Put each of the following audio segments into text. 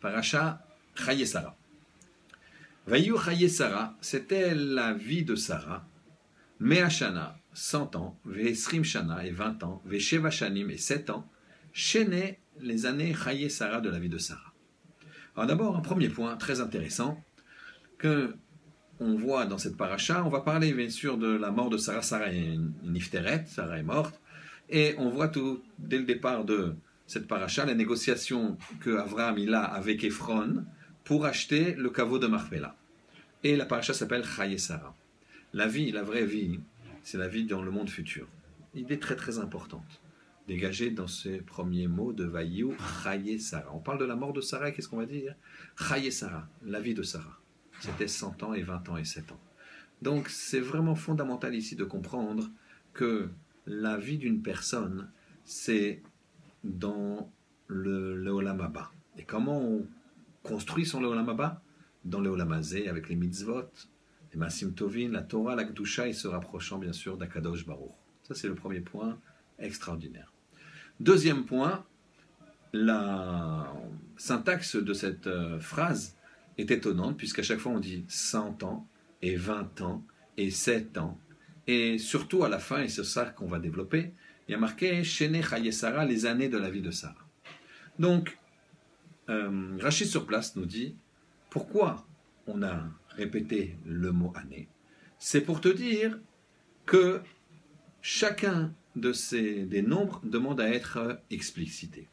Paracha Chaye Sarah. Vayu Chaye Sarah, c'était la vie de Sarah. Meashana, 100 ans, Vesrim Shana et 20 ans, Vesheva Shanim et 7 ans, chaînaient les années Chaye Sarah de la vie de Sarah. Alors d'abord, un premier point très intéressant que on voit dans cette paracha, on va parler bien sûr de la mort de Sarah. Sarah est nifteret, Sarah est morte, et on voit tout dès le départ de cette paracha la négociation que Avraham il a avec Ephron pour acheter le caveau de Marpella. Et la paracha s'appelle Chaye Sarah. La vie, la vraie vie, c'est la vie dans le monde futur. Idée très très importante, dégagée dans ces premiers mots de Vayu, Chaye Sarah. On parle de la mort de Sarah, qu'est-ce qu'on va dire? Chaye Sarah, la vie de Sarah. C'était 100 ans et 20 ans et 7 ans. Donc c'est vraiment fondamental ici de comprendre que la vie d'une personne, c'est dans le, le Et comment on construit son le Dans le avec les mitzvot, les masim tovin, la Torah, la Gdusha, et se rapprochant bien sûr d'Akadosh Baruch. Ça c'est le premier point extraordinaire. Deuxième point, la syntaxe de cette euh, phrase est étonnante, puisqu'à chaque fois on dit 100 ans, et 20 ans, et 7 ans. Et surtout à la fin, et c'est ça qu'on va développer, il y a marqué les années de la vie de Sarah. Donc, euh, Rachid sur place nous dit pourquoi on a répété le mot année? C'est pour te dire que chacun de ces des nombres demande à être explicité.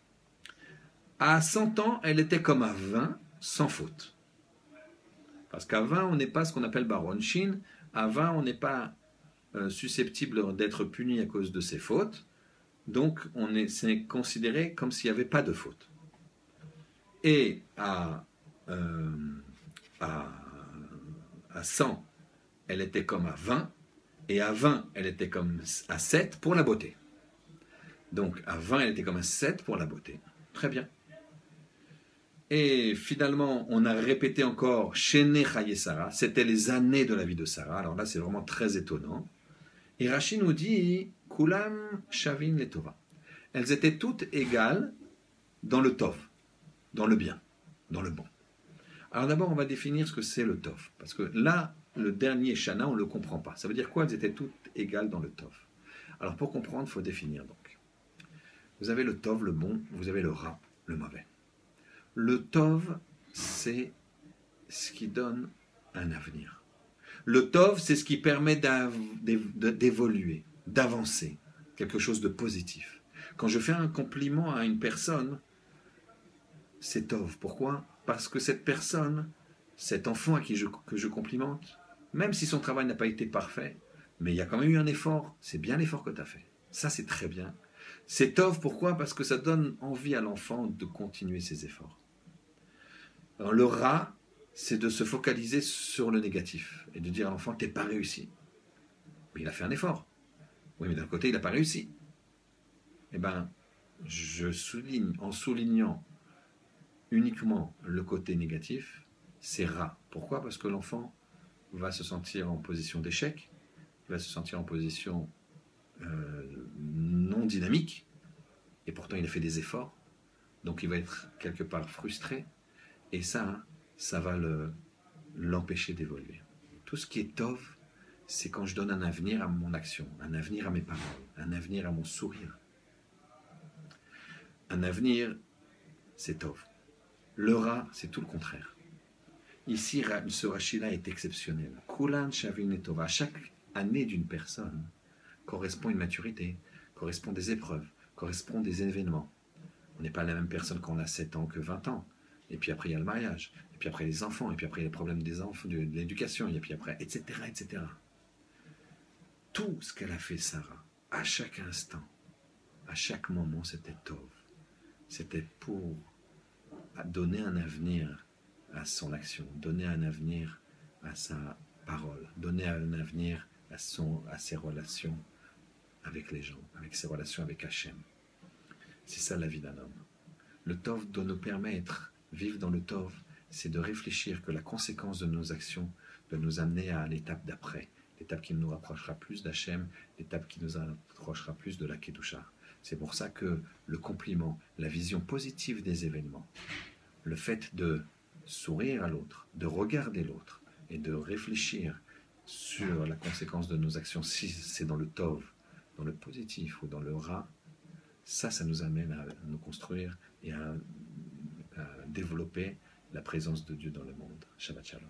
À 100 ans, elle était comme à 20, sans faute. Parce qu'à 20, on n'est pas ce qu'on appelle baron shin. À 20, on n'est pas euh, susceptible d'être puni à cause de ses fautes. Donc, on est, considéré comme s'il n'y avait pas de faute. Et à, euh, à, à 100, elle était comme à 20. Et à 20, elle était comme à 7 pour la beauté. Donc, à 20, elle était comme à 7 pour la beauté. Très bien. Et finalement, on a répété encore Sarah, c'était les années de la vie de Sarah. Alors là, c'est vraiment très étonnant. Et Rachid nous dit Kulam Shavin Letova. Elles étaient toutes égales dans le Tov, dans le bien, dans le bon. Alors d'abord, on va définir ce que c'est le Tov. Parce que là, le dernier Shana, on ne le comprend pas. Ça veut dire quoi Elles étaient toutes égales dans le Tov? Alors pour comprendre, il faut définir donc. Vous avez le Tov, le bon, vous avez le Ra, le mauvais. Le Tov, c'est ce qui donne un avenir. Le Tov, c'est ce qui permet d'évoluer, d'avancer, quelque chose de positif. Quand je fais un compliment à une personne, c'est Tov. Pourquoi? Parce que cette personne, cet enfant à qui je, que je complimente, même si son travail n'a pas été parfait, mais il y a quand même eu un effort, c'est bien l'effort que tu as fait. Ça, c'est très bien. C'est Tov, pourquoi? Parce que ça donne envie à l'enfant de continuer ses efforts le rat, c'est de se focaliser sur le négatif et de dire à l'enfant, t'es pas réussi. Mais il a fait un effort. Oui, mais d'un côté, il n'a pas réussi. Eh bien, je souligne, en soulignant uniquement le côté négatif, c'est rat. Pourquoi? Parce que l'enfant va se sentir en position d'échec, il va se sentir en position euh, non dynamique, et pourtant il a fait des efforts, donc il va être quelque part frustré, et ça, ça va l'empêcher d'évoluer. Tout ce qui est tov, c'est quand je donne un avenir à mon action, un avenir à mes paroles, un avenir à mon sourire. Un avenir, c'est tov. Le rat, c'est tout le contraire. Ici, ce rachid-là est exceptionnel. Kulan shavin. Chaque année d'une personne correspond une maturité, correspond des épreuves, correspond des événements. On n'est pas la même personne quand on a 7 ans que 20 ans. Et puis après, il y a le mariage. Et puis après, les enfants. Et puis après, il y a les problèmes des enfants, de, l'éducation. Et puis après, etc., etc. Tout ce qu'elle a fait, Sarah, à chaque instant, à chaque moment, c'était Tov. C'était pour donner un avenir à son action, donner un avenir à sa parole, donner un avenir à, son, à ses relations avec les gens, avec ses relations avec Hachem. C'est ça la vie d'un homme. Le Tov doit nous permettre vivre dans le Tov, c'est de réfléchir que la conséquence de nos actions peut nous amener à l'étape d'après, l'étape qui nous rapprochera plus d'Hachem, l'étape qui nous rapprochera plus de la Kedusha. C'est pour ça que le compliment, la vision positive des événements, le fait de sourire à l'autre, de regarder l'autre et de réfléchir sur la conséquence de nos actions, si c'est dans le Tov, dans le positif ou dans le Ra, ça, ça nous amène à nous construire et à euh, développer la présence de Dieu dans le monde. Shabbat Shalom.